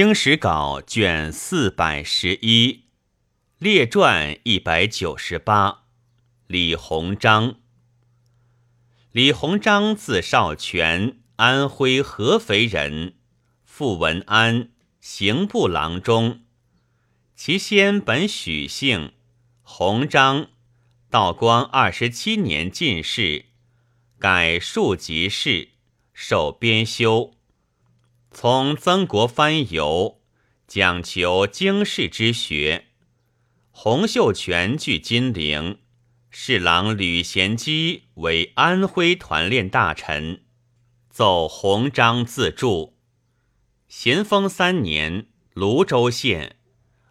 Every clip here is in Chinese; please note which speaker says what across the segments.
Speaker 1: 清史稿卷四百十一，列传一百九十八。李鸿章，李鸿章字少荃，安徽合肥人，父文安，刑部郎中。其先本许姓，鸿章。道光二十七年进士，改庶吉士，受编修。从曾国藩游，讲求经世之学。洪秀全据金陵，侍郎吕贤基为安徽团练大臣，奏鸿章自著。咸丰三年，泸州县，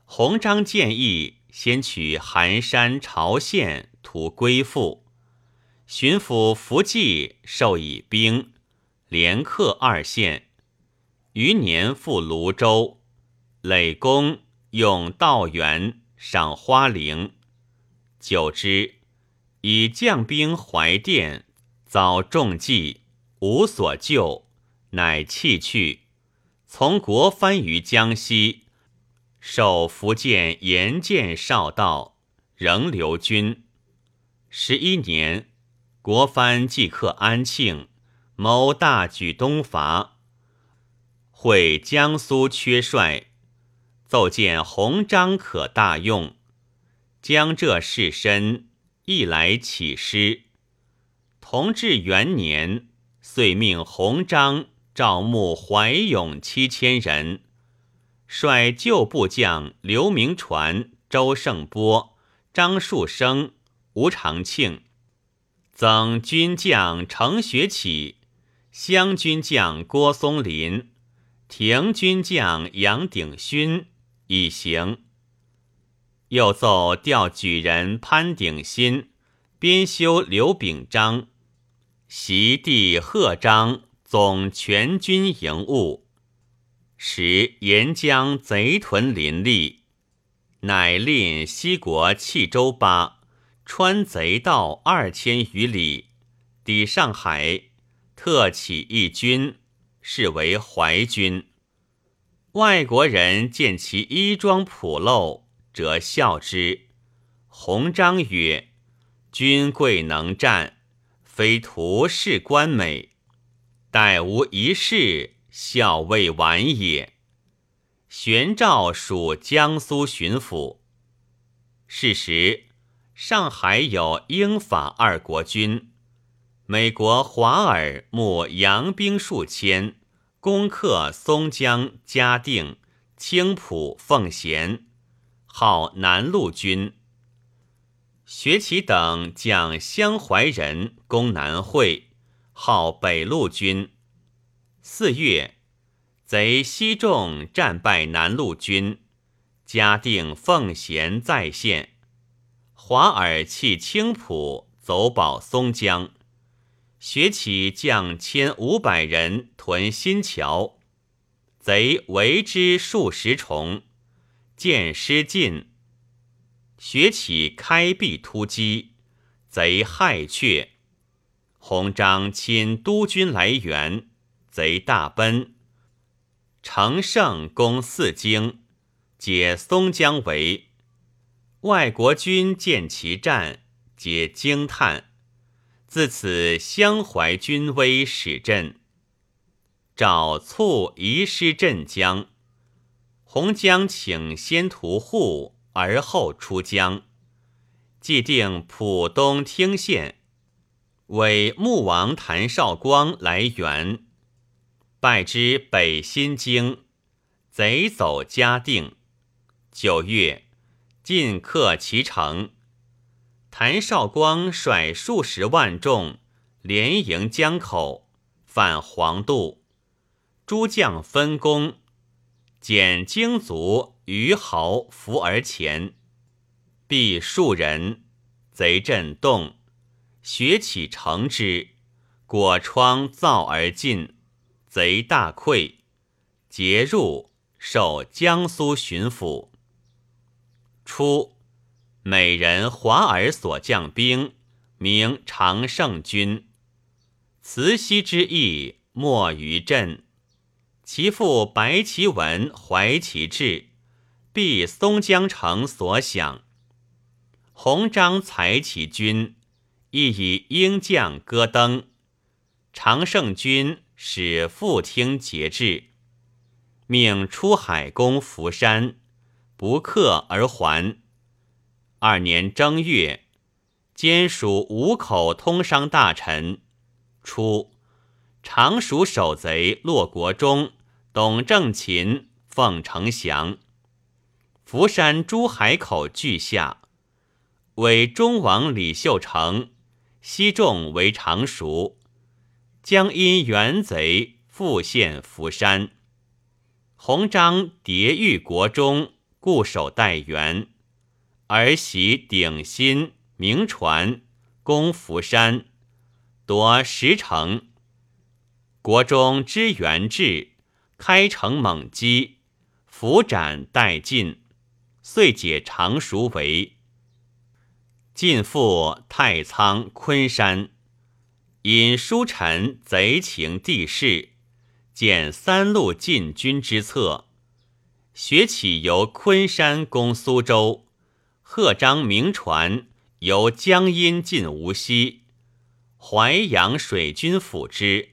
Speaker 1: 鸿章建议先取含山朝县图归附，巡抚福济授以兵，连克二县。余年复泸州，累公用道元赏花翎，久之，以将兵怀殿，遭重计，无所救，乃弃去。从国藩于江西，受福建盐建少道，仍留军。十一年，国藩即克安庆，谋大举东伐。会江苏缺帅，奏见鸿章可大用。江浙士绅亦来起师。同治元年，遂命鸿章招募怀勇七千人，率旧部将刘铭传、周盛波、张树声、吴长庆，增军将程学启、湘军将郭松龄。停军将杨鼎勋以行，又奏调举人潘鼎新、编修刘秉章、袭弟贺章总全军营务。时沿江贼屯林立，乃令西国弃州巴穿贼道二千余里，抵上海，特起义军。是为淮军。外国人见其衣装朴陋，则笑之。鸿章曰：“君贵能战，非徒士官美。待无一事，笑未晚也。”玄照属江苏巡抚。是时，上海有英法二国军。美国华尔募洋兵数千，攻克松江、嘉定、青浦、奉贤，号南路军。学其等将襄怀人攻南会，号北路军。四月，贼西众战败南路军，嘉定、奉贤再现。华尔弃青浦，走保松江。学起将千五百人屯新桥，贼围之数十重，见失尽。学起开壁突击，贼害却。鸿章亲督军来援，贼大奔。乘胜攻四京，解松江围。外国军见其战，皆惊叹。自此，襄怀军威始振。诏促遗失镇江，洪江请先屠户，而后出江。既定浦东听县，为穆王谭绍光来援，败之北新京，贼走嘉定。九月，进克其城。谭绍光率数十万众连营江口，犯黄渡。诸将分工，减精卒余豪伏而前，必数人。贼震动，学起乘之，果窗造而进。贼大溃，劫入，受江苏巡抚。初。美人华尔所将兵，名长胜军。慈禧之意莫于朕。其父白其文，怀其志，必松江城所想。弘章裁其军，亦以鹰将戈登。常胜军使副听节制，命出海攻福山，不克而还。二年正月，兼属五口通商大臣。初，常熟守贼骆国忠。董正勤奉承降，福山珠海口俱下，为中王李秀成，西众为常熟，将因元贼复陷福山。弘章迭遇国中，固守待援，而袭鼎新、明传，攻福山，夺十城。国中支援至。开城猛击，伏斩殆尽，遂解常熟围。进赴太仓、昆山，因书臣贼情地势，见三路进军之策。学起由昆山攻苏州，贺章明传由江阴进无锡，淮阳水军辅之。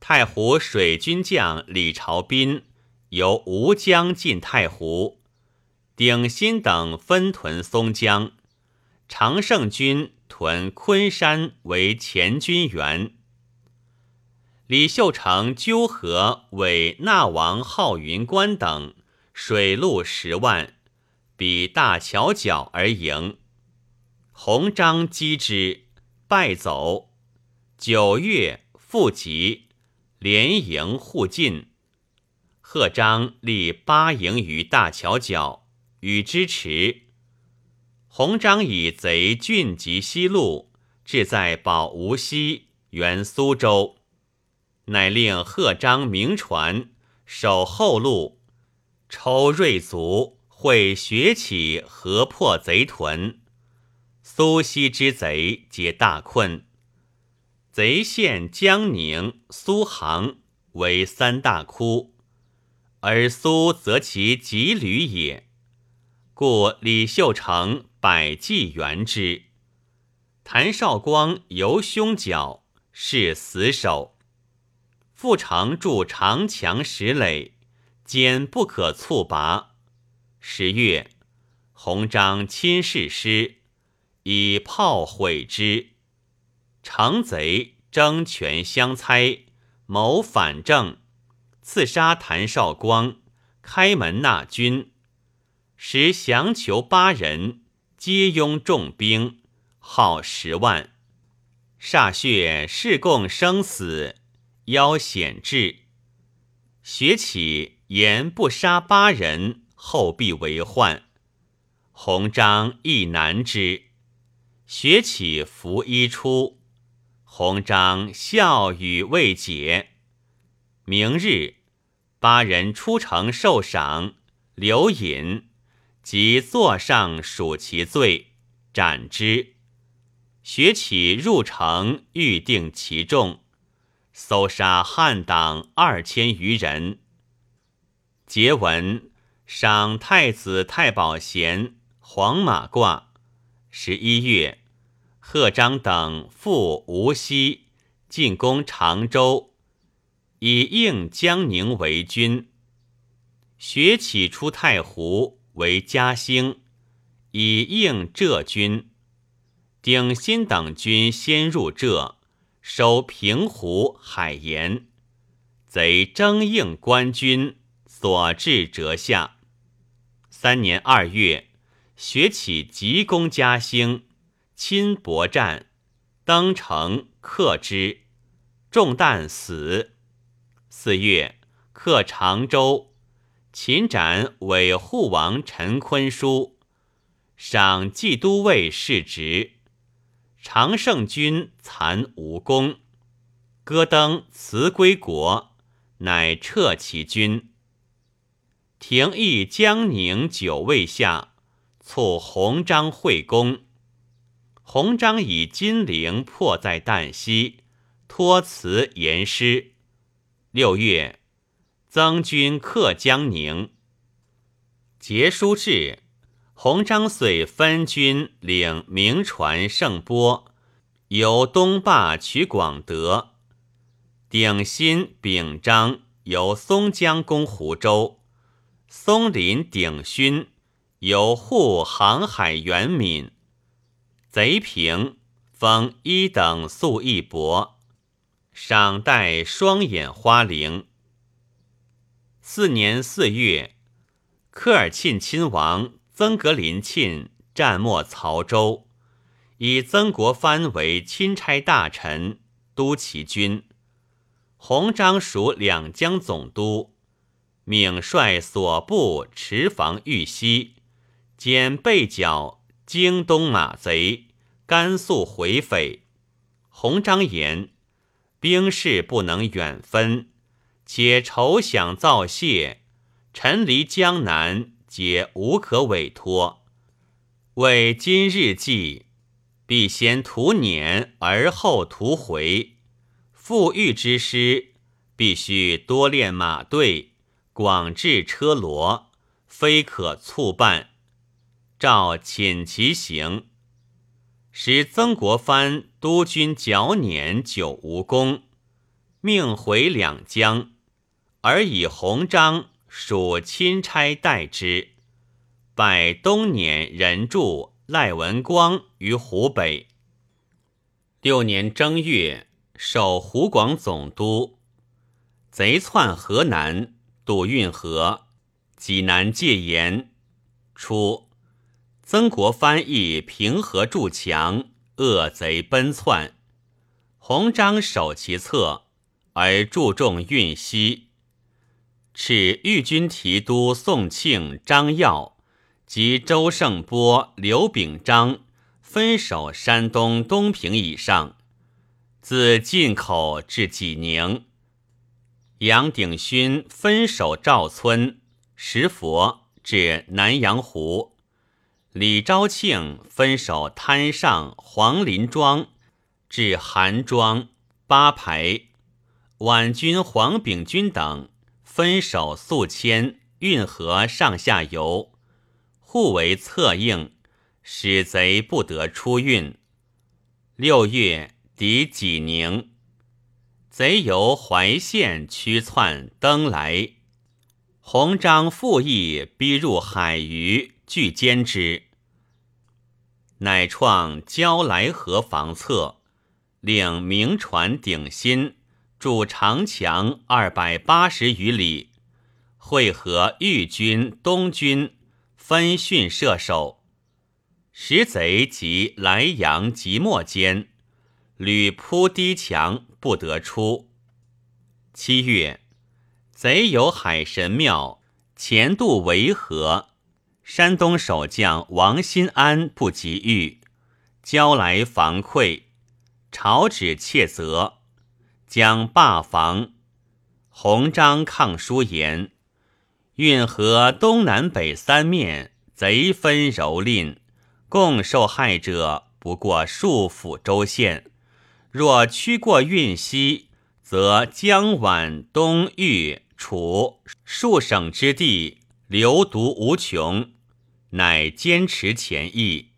Speaker 1: 太湖水军将李朝斌由吴江进太湖，鼎新等分屯松江，常胜军屯昆山为前军援。李秀成纠合为纳王浩云关等水陆十万，比大桥角而迎。弘章击之，败走。九月复集。连营互进，贺章立八营于大桥角，与之持。弘章以贼俊及西路，志在保无锡，援苏州，乃令贺章明传守后路，抽锐卒，会学起，合破贼屯。苏西之贼皆大困。贼陷江宁、苏杭为三大窟，而苏则其瘠旅也，故李秀成百计援之。谭绍光由凶角，是死守。复常筑长墙石垒，坚不可猝拔。十月，弘章亲事师，以炮毁之。成贼争权相猜，谋反正，刺杀谭绍光，开门纳军，时降囚八人，皆拥重兵，号十万。歃血誓共生死，邀险至。学起言不杀八人，后必为患。弘章亦难之。学起拂衣出。弘章笑语未解。明日，八人出城受赏，刘隐即坐上数其罪，斩之。学起入城，预定其众，搜杀汉党二千余人。节文赏太子太保衔黄马褂。十一月。贺章等赴无锡，进攻常州，以应江宁为军。学起出太湖为嘉兴，以应浙军。鼎新等军先入浙，收平湖、海盐。贼征应官军，所至折下。三年二月，学起急攻嘉兴。亲搏战，登城克之，中弹死。四月，克常州，秦斩伪护王陈坤书，赏冀都尉世职。常胜军残无功，戈登辞归国，乃撤其军。廷议江宁九尉下，促弘章会攻。弘章以金陵迫在旦夕，托辞言师。六月，曾军克江宁。节书至，洪章遂分军领明传胜波，由东坝取广德；鼎新、秉章由松江攻湖州；松林、鼎勋由护航海元敏。贼平，封一等素一伯，赏戴双眼花翎。四年四月，科尔沁亲王曾格林沁战没曹州，以曾国藩为钦差大臣，督其军。洪章属两江总督，命率所部持防豫西，兼备剿京东马贼。甘肃回匪，洪章言：兵士不能远分，且筹饷造谢，臣离江南，皆无可委托。为今日计，必先图辇而后图回。复御之师，必须多练马队，广置车骡，非可促办。诏遣其行。使曾国藩督军剿捻久无功，命回两江，而以鸿章属钦差代之。拜东辇人助赖文光于湖北。六年正月，守湖广总督。贼窜河南，渡运河，济南戒严。初。曾国藩亦平和筑墙，恶贼奔窜。洪章守其侧，而注重运西。敕豫军提督宋庆、张耀及周胜波、刘秉章分守山东东平以上，自晋口至济宁。杨鼎勋分守赵村、石佛至南阳湖。李昭庆分守滩上黄林庄至韩庄八排，皖军黄炳钧等分守宿迁运河上下游，互为策应，使贼不得出运。六月抵济宁，贼由淮县驱窜登来，洪章复议逼入海隅。拒歼之，乃创交来河防侧，令明船鼎新筑长墙二百八十余里，会合豫军、东军，分训射手。时贼及莱阳、即墨间，屡扑堤墙，不得出。七月，贼有海神庙前渡围河。山东守将王新安不及遇，交来防溃，朝旨切责，将罢防。洪章抗书言：运河东南北三面，贼分蹂躏，共受害者不过数府州县。若驱过运西，则江皖东豫楚数省之地，流毒无穷。乃坚持前意，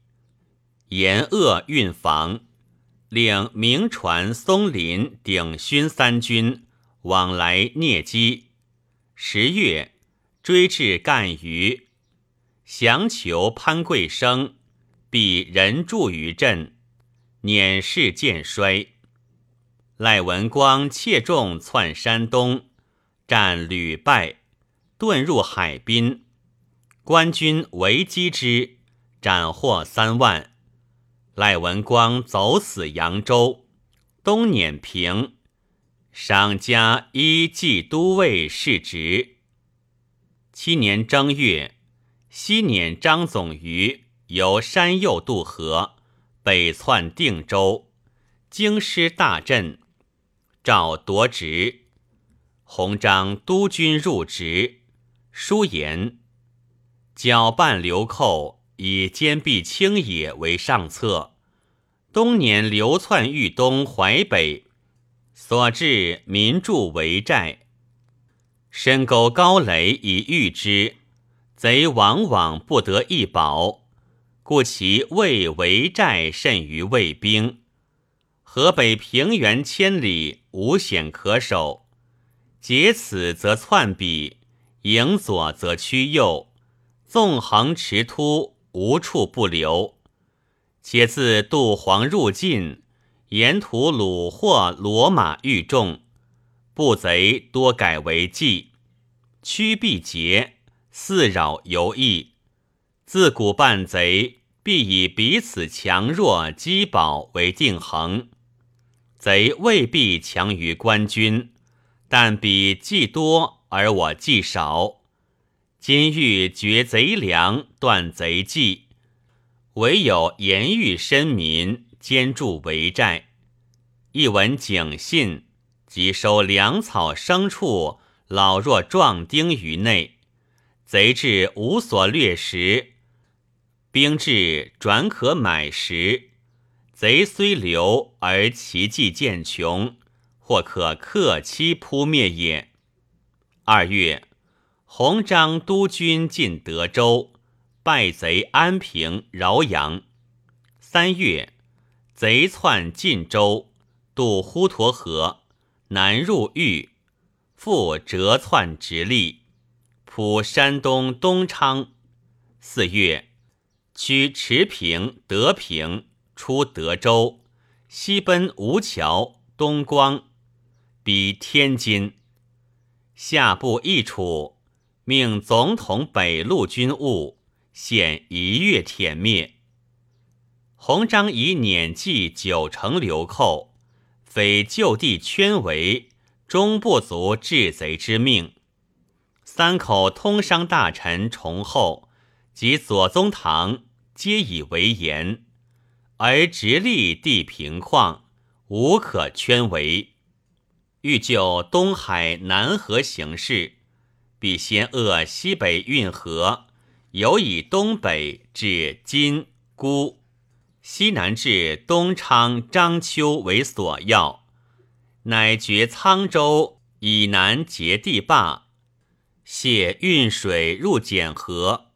Speaker 1: 严扼运防，令明传、松林、鼎勋三军往来聂击。十月，追至赣榆，降求潘贵生，必人助于镇，辇势渐衰。赖文光切众窜山东，战屡败，遁入海滨。官军围击之，斩获三万。赖文光走死扬州，东撵平，赏加一骑都尉世职。七年正月，西撵张总于由山右渡河，北窜定州，京师大震，赵夺职。洪章督军入职，书言。搅拌流寇，以坚壁清野为上策。东年流窜豫东淮北，所至民筑围寨。深沟高垒以御之，贼往往不得一保，故其未围寨甚于魏兵。河北平原千里，无险可守。劫此则窜彼，迎左则趋右，纵横驰突，无处不留。且自杜黄入晋，沿途虏获骡马御众。步贼多改为计，驱必捷，肆扰游弋。自古伴贼必以彼此强弱积保为定衡。贼未必强于官军，但彼计多而我计少。今欲绝贼粮，断贼计，唯有严狱深民，坚筑围寨。一闻警信。即收粮草牲畜，老弱壮丁于内，贼至无所掠食，兵至转可买食。贼虽留，而其计渐穷，或可克期扑灭也。二月，洪章督军进德州，败贼安平、饶阳。三月，贼窜晋州，渡滹沱河。南入豫，复折窜直隶，扑山东东昌。四月，驱池平、德平，出德州，西奔吴桥、东光，逼天津。下部易楚，命总统北路军务，现一月殄灭。洪章以辇计九成流寇。匪就地圈围，终不足治贼之命。三口通商大臣崇厚及左宗棠皆以为言，而直隶地平旷，无可圈围。欲就东海南河形势，必先扼西北运河，由以东北至金沽。西南至东昌、章丘为所要，乃绝沧州以南截地坝，泄运水入简河，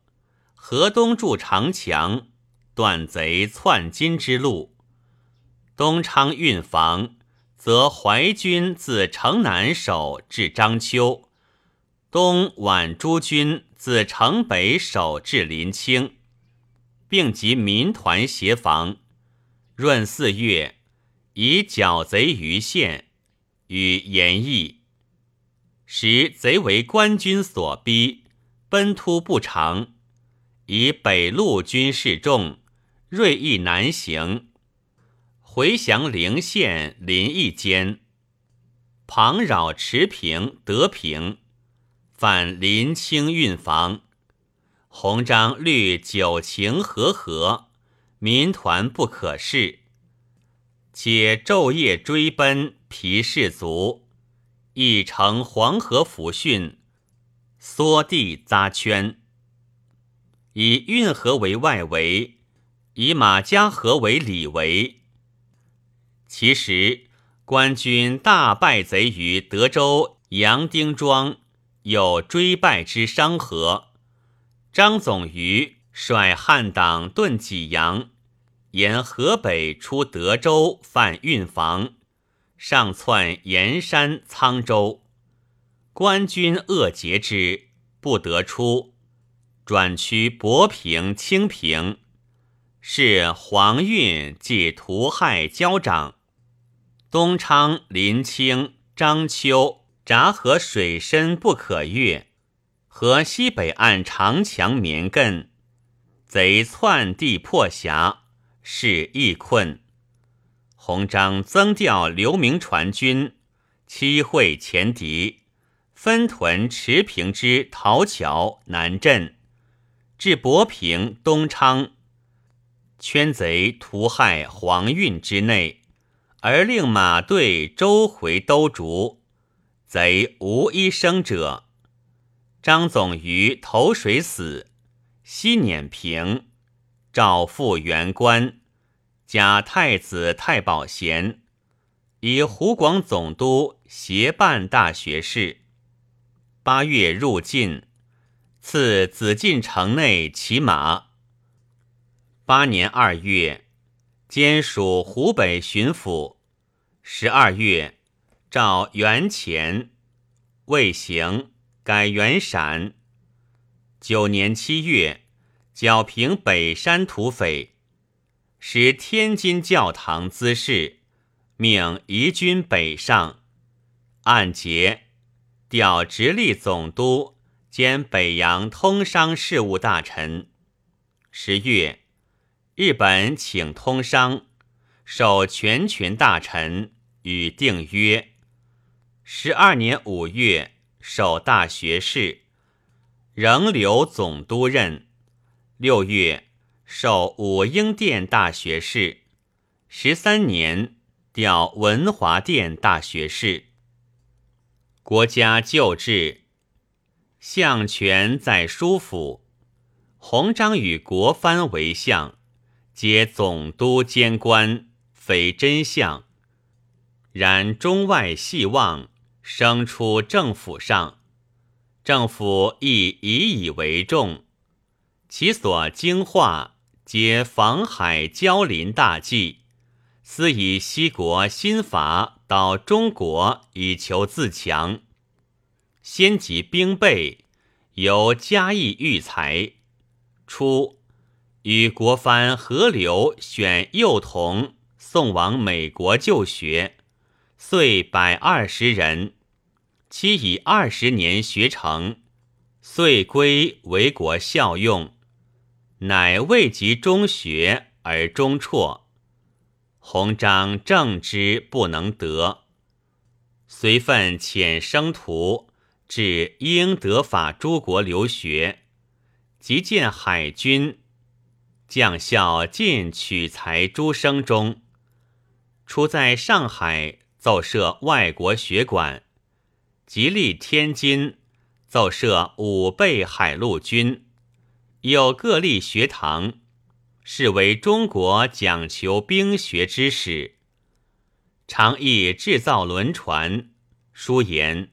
Speaker 1: 河东筑长墙，断贼窜金之路。东昌运防，则淮军自城南守至章丘，东皖诸军自城北守至临清。并集民团协防，闰四月，以剿贼于县，与严毅。时贼为官军所逼，奔突不长，以北路军势众，锐意难行。回降陵县临邑间，庞扰持平、德平，反临清运防。鸿章虑九情和合，民团不可视，且昼夜追奔，疲士卒，亦乘黄河抚训，缩地扎圈，以运河为外围，以马家河为里围。其实官军大败贼于德州杨丁庄，有追败之商河。张总于率汉党遁济阳，沿河北出德州犯运防，上窜盐山、沧州，官军扼截之，不得出，转趋博平、清平，是黄运即屠害交长，东昌、临清、章丘闸河水深不可越。河西北岸长墙绵亘，贼窜地破峡，是易困。洪章增调刘铭传军，七会前敌，分屯持平之陶桥南镇，至博平、东昌，圈贼屠害黄运之内，而令马队周回兜逐，贼无一生者。张总于投水死，西碾平，赵复原官，假太子太保衔，以湖广总督协办大学士。八月入晋，赐紫禁城内骑马。八年二月，兼署湖北巡抚。十二月，召元前，未行，改元陕。九年七月，剿平北山土匪，使天津教堂滋事，命移军北上。按节，调直隶总督兼北洋通商事务大臣。十月。日本请通商，授全权大臣，与定约。十二年五月，授大学士，仍留总督任。六月，授武英殿大学士。十三年，调文华殿大学士。国家旧制，相权在书府，弘章与国藩为相。皆总督监官，非真相。然中外细望，生出政府上，政府亦以以为重。其所精化，皆防海交邻大计，思以西国新法导中国，以求自强。先集兵备，由嘉义育才。初。与国藩合流选幼童送往美国就学，遂百二十人，期以二十年学成，遂归为国效用。乃未及中学而中辍，鸿章正之不能得，遂奋遣生徒至英德法诸国留学，即见海军。将校尽取材诸生中，初在上海奏设外国学馆，即立天津奏设五备海陆军，有各立学堂，是为中国讲求兵学之始。常亦制造轮船，书言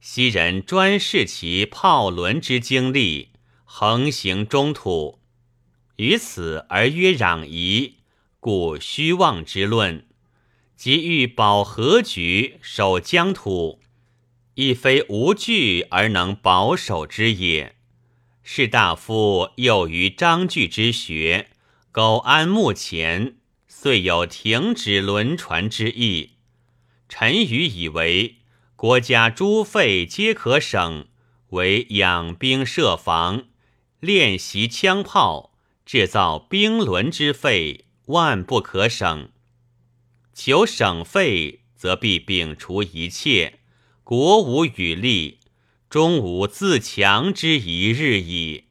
Speaker 1: 昔人专视其炮轮之经历，横行中土。于此而曰攘夷，故虚妄之论，即欲保和局、守疆土，亦非无惧而能保守之也。士大夫又于章句之学，苟安目前，遂有停止轮船之意。臣愚以为，国家诸费皆可省，为养兵设防，练习枪炮。制造兵轮之费万不可省，求省费则必摒除一切，国无与立，终无自强之一日矣。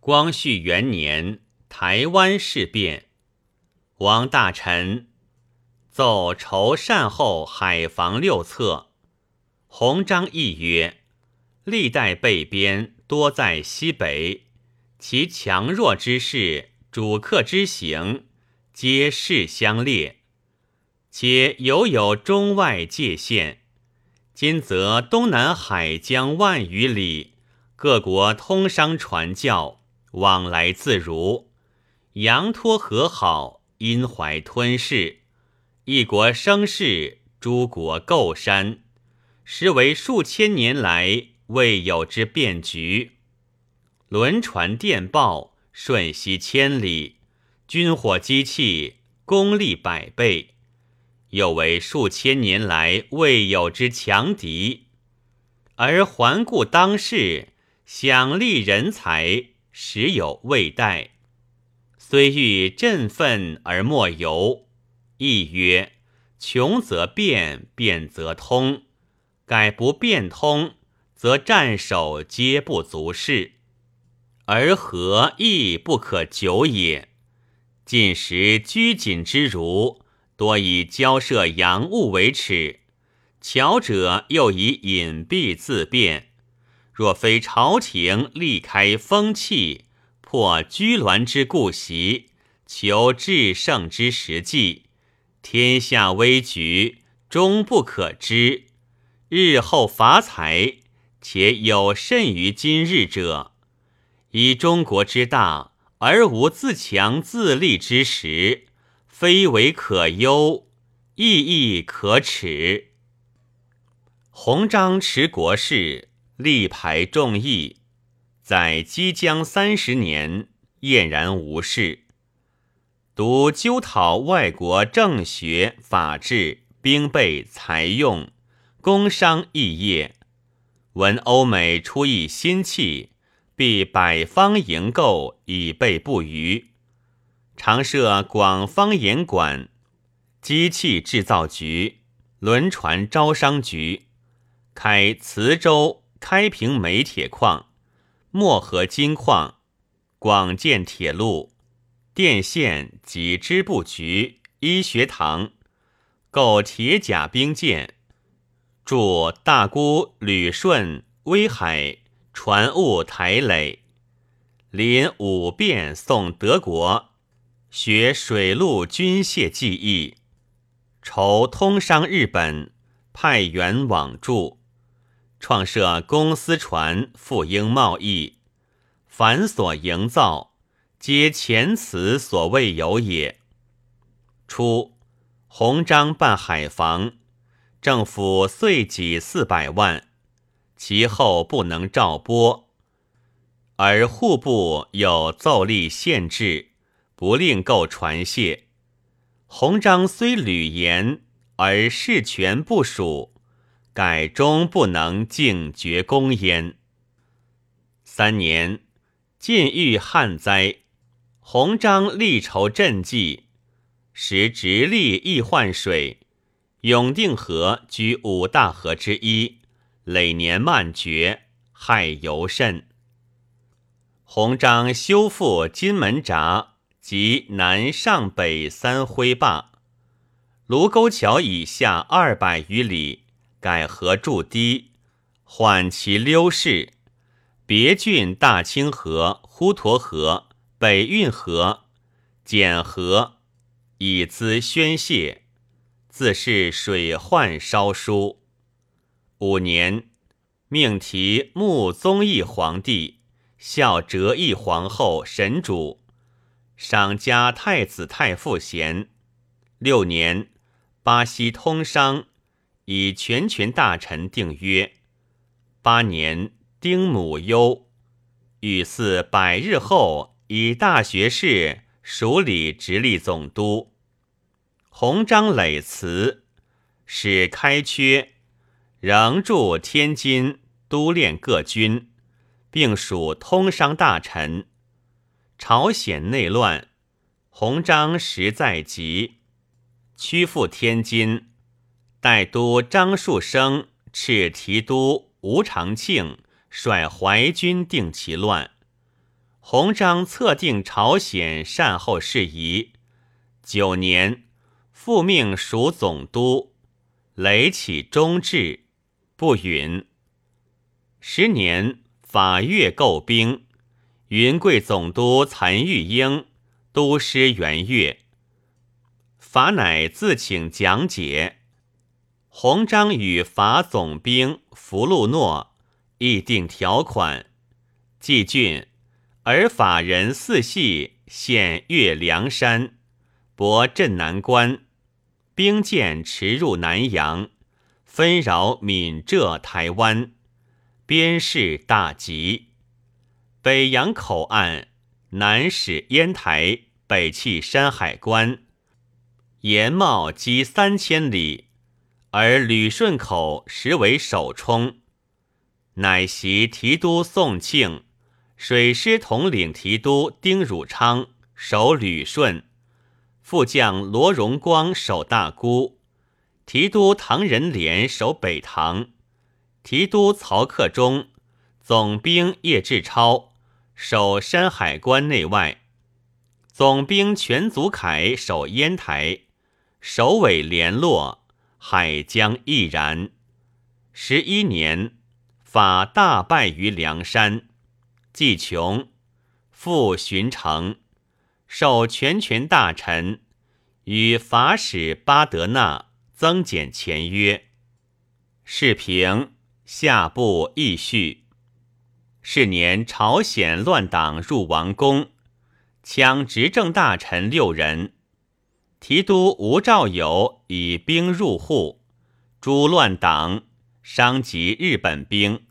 Speaker 1: 光绪元年，台湾事变，王大臣奏筹善后海防六策，鸿章议曰：历代备边多在西北。其强弱之势，主客之行，皆势相列，且犹有中外界限。今则东南海疆万余里，各国通商传教，往来自如，洋托和好，因怀吞噬，一国生事，诸国构山，实为数千年来未有之变局。轮船电报瞬息千里，军火机器功力百倍，又为数千年来未有之强敌。而环顾当世，享利人才实有未待。虽欲振奋而莫由，亦曰：穷则变，变则通；改不变通，则战守皆不足事。而何亦不可久也。近时拘谨之儒，多以交涉洋务为耻；巧者又以隐蔽自辩。若非朝廷力开风气，破拘挛之固习，求制胜之实际，天下危局终不可知。日后伐财，且有甚于今日者，以中国之大而无自强自立之时，非为可忧，亦亦可耻。鸿章持国事，力排众议，在即将三十年，晏然无事。独纠讨外国政学、法治、兵备、财用、工商异业，闻欧美出一新器，必百方营购，以备不虞。常设广方严管、机器制造局、轮船招商局，开磁州、开平煤铁矿、漠河金矿，广建铁路。电线及织布局、医学堂，购铁甲兵舰，筑大沽、旅顺、威海船坞台垒，临五便送德国，学水陆军械技艺，筹通商日本，派员往驻，创设公司船，赴英贸易，繁琐营造。皆前此所未有也。初，鸿章办海防，政府岁给四百万，其后不能照拨，而户部有奏立限制，不令购船械。鸿章虽屡言，而事权不属，改终不能尽绝公焉。三年，晋遇旱灾。鸿章力筹赈济，时直隶易患水，永定河居五大河之一，累年漫绝，害尤甚。鸿章修复金门闸及南上北三灰坝，卢沟桥以下二百余里改河筑堤，缓其溜势。别郡大清河、滹沱河。北运河、简河以资宣泄，自是水患稍疏。五年，命提穆宗义皇帝，孝哲义皇后神主，赏加太子太傅衔。六年，巴西通商，以全权大臣定约。八年，丁母忧，与祀百日后。以大学士署理直隶总督，鸿章累辞，使开缺，仍驻天津督练各军，并属通商大臣。朝鲜内乱，鸿章实在急，屈赴天津，代都张树声斥提督吴长庆率淮军定其乱。鸿章策定朝鲜善后事宜，九年复命属总督，雷起忠志，不允。十年法越购兵，云贵总督岑玉英督师援越，法乃自请讲解。鸿章与法总兵福禄诺议定条款，季俊。而法人四系现越梁山，博镇南关，兵舰驰入南洋，纷扰闽浙台湾，边事大吉。北洋口岸南使烟台，北弃山海关，沿贸积三千里，而旅顺口实为首冲，乃袭提督宋庆。水师统领提督丁汝昌守旅顺，副将罗荣光守大沽，提督唐仁廉守北塘，提督曹克忠、总兵叶志超。守山海关内外，总兵全祖凯守烟台，首尾联络，海疆亦然。十一年，法大败于梁山。季琼复巡城，受全权大臣，与法使巴德纳增减前约。世平下部议序。是年，朝鲜乱党入王宫，抢执政大臣六人。提督吴兆友以兵入户，诛乱党，伤及日本兵。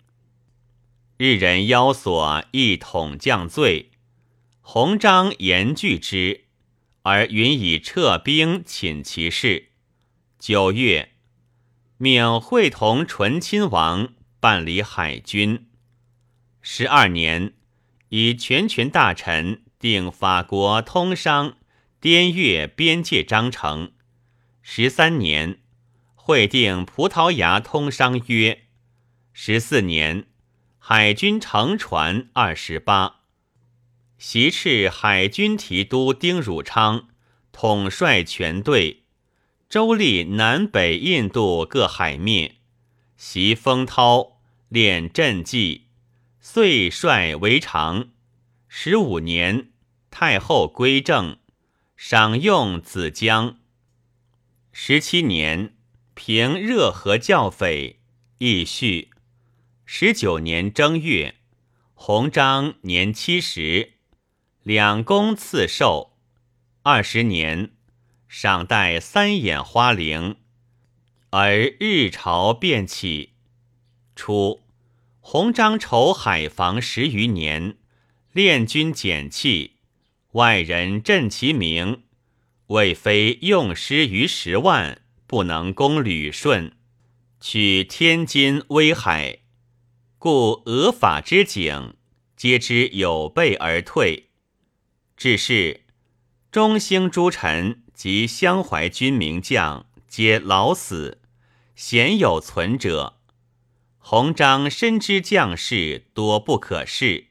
Speaker 1: 日人邀索一统降罪，弘章严拒之，而允以撤兵请其事。九月，命会同醇亲王办理海军。十二年，以全权大臣定法国通商。滇越边界章程，十三年会定葡萄牙通商约，十四年海军乘船二十八，袭斥海军提督丁汝昌统帅全队，周历南北印度各海面，袭风涛练阵计，遂率为常。十五年太后归政。赏用子江。十七年，平热河教匪，义序。十九年正月，弘章年七十，两宫赐寿。二十年，赏戴三眼花翎，而日朝变起。初，弘章筹海防十余年，练军简器。外人振其名，未非用师于十万，不能攻旅顺，取天津、威海，故俄法之景，皆知有备而退。至是，中兴诸臣及襄怀军名将，皆老死，鲜有存者。弘章深知将士多不可视，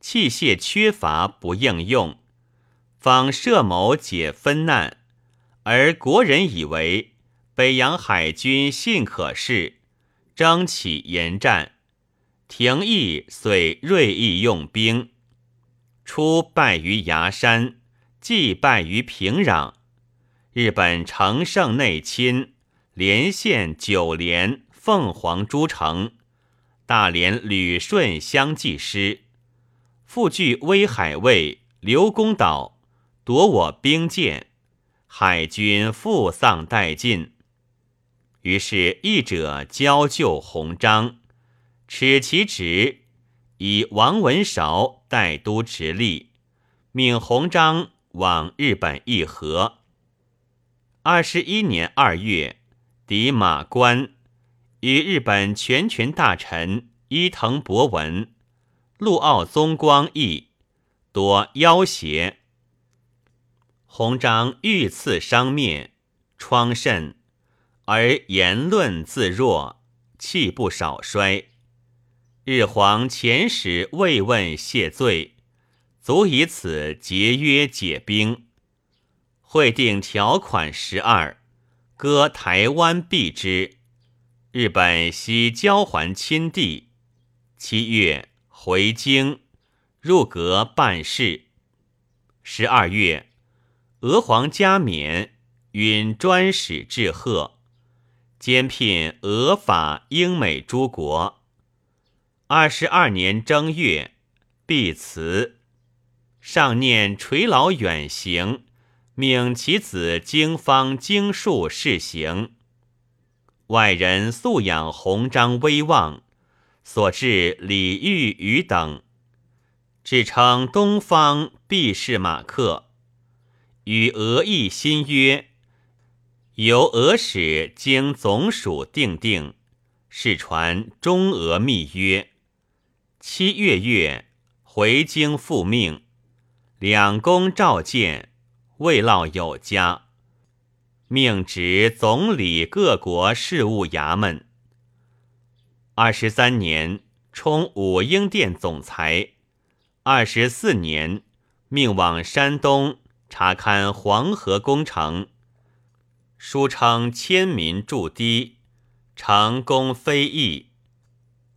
Speaker 1: 器械缺乏，不应用。方设谋解分难，而国人以为北洋海军信可视，争起严战。廷义遂锐意用兵，初败于崖山，既败于平壤。日本乘胜内侵，连陷九连、凤凰诸城，大连、旅顺相继失，复据威海卫、刘公岛。夺我兵舰，海军复丧殆尽。于是义者交救弘章，耻其职，以王文韶代都直隶，命弘章往日本议和。二十一年二月，抵马关，与日本全权大臣伊藤博文、陆奥宗光议，多要挟。弘章遇刺伤面，疮甚，而言论自若，气不少衰。日皇遣使慰问谢罪，足以此节约解兵。会定条款十二，割台湾避之。日本悉交还亲地。七月回京，入阁办事。十二月。俄皇加冕，允专使致贺，兼聘俄法英美诸国。二十二年正月，毕辞，上念垂老远行，命其子经方经术试行。外人素仰鸿章威望，所至李煜余等，只称东方必是马克。与俄议新约，由俄使经总署定定，是传中俄密约。七月月回京复命，两宫召见，未落有加，命职总理各国事务衙门。二十三年，充武英殿总裁。二十四年，命往山东。查勘黄河工程，书称千民筑堤，成功非易，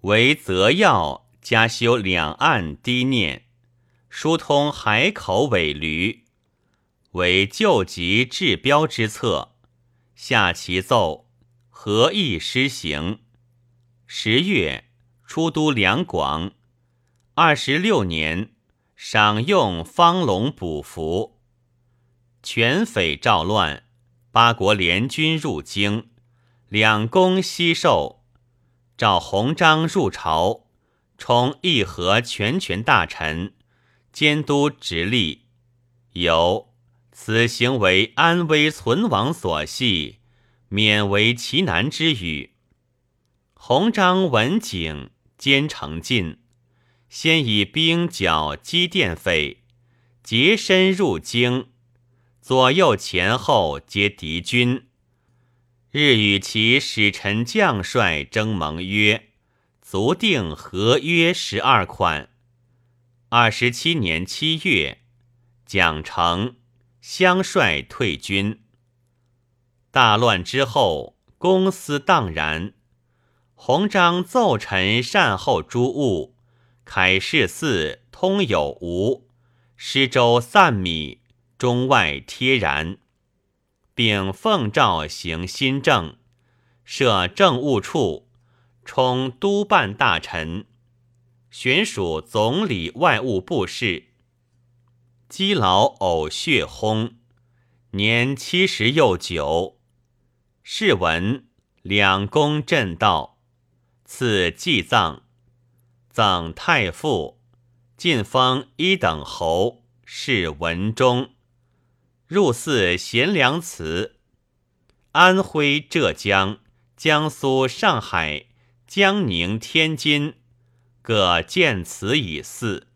Speaker 1: 为则要加修两岸堤念，疏通海口尾闾，为救急治标之策。下其奏，何意施行？十月，出都两广。二十六年，赏用方龙补服。全匪赵乱，八国联军入京，两宫西狩。赵弘章入朝，充议和全权大臣，监督直隶。有此行为安危存亡所系，免为其难之语。弘章闻景，兼程进，先以兵剿击淀匪，结身入京，左右前后皆敌军。日与其使臣将帅争盟约，足定合约十二款。二十七年七月，蒋成相率退军。大乱之后，公私荡然。弘章奏臣善后诸物，凯示寺通有无，施粥散米，中外贴然。并奉诏行新政，设政务处，充督办大臣，选属总理外务部事。积劳呕血轰，年七十又九。是闻。两宫震道，赐祭葬，赠太傅，晋封一等侯，是文中。入寺贤良祠，安徽、浙江、江苏、上海、江宁、天津各建祠以祀，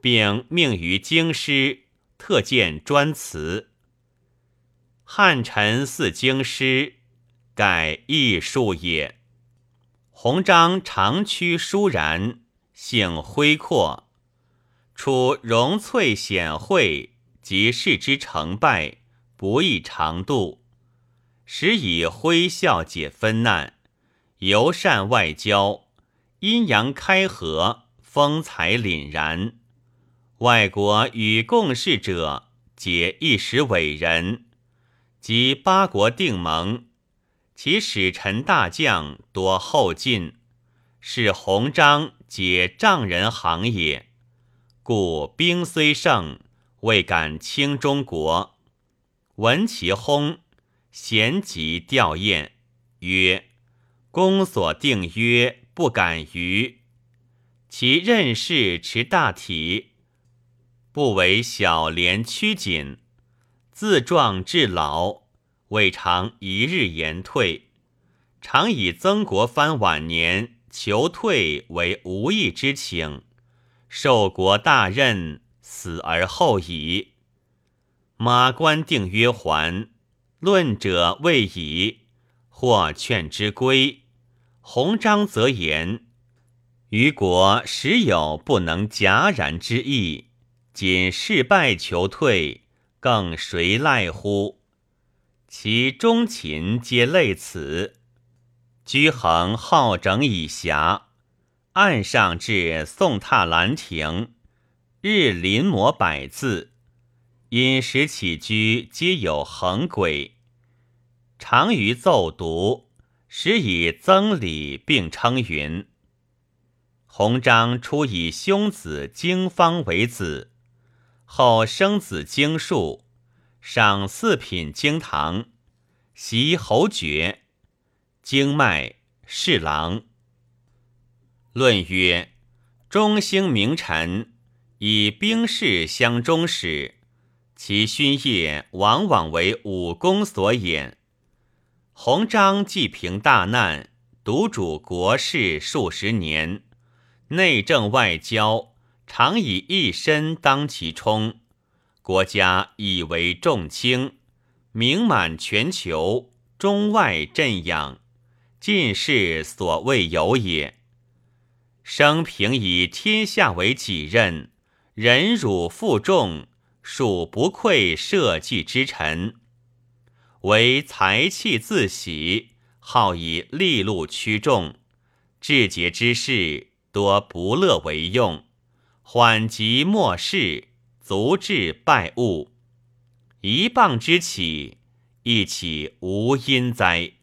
Speaker 1: 并命于京师特建专祠。汉臣祀京师，改艺术也。弘章长驱舒然，性恢阔，处荣翠显惠。及事之成败，不易长度，时以挥笑解纷难，尤善外交，阴阳开合，风采凛然。外国与共事者，皆一时伟人。及八国定盟，其使臣大将多后进，是鸿章皆丈人行也。故兵虽胜。未敢轻中国，闻其轰，咸即吊唁，曰：“公所定曰，不敢逾。其任事持大体，不为小廉屈谨，自壮至老，未尝一日言退。常以曾国藩晚年求退为无意之请，受国大任。”死而后已。马关定曰还，论者未已，或劝之归。弘章则言：于国时有不能戛然之意，仅事败求退，更谁赖乎？其中秦皆类此。居衡好整以暇，岸上至宋榻兰亭。日临摹百字，饮食起居皆有恒轨。常于奏读，时以曾礼并称云：“弘章初以兄子经方为子，后生子经术，赏四品经堂，袭侯爵，经脉侍郎。”论曰：“中兴名臣。”以兵士相中使，其勋业往往为武功所掩。弘章既平大难，独主国事数十年，内政外交常以一身当其冲，国家以为重轻，名满全球，中外振仰，尽是所未有也。生平以天下为己任。忍辱负重，属不愧社稷之臣；为财气自喜，好以利禄驱众，至节之事多不乐为用，缓急莫事，足至败物。一棒之起，一起无因哉？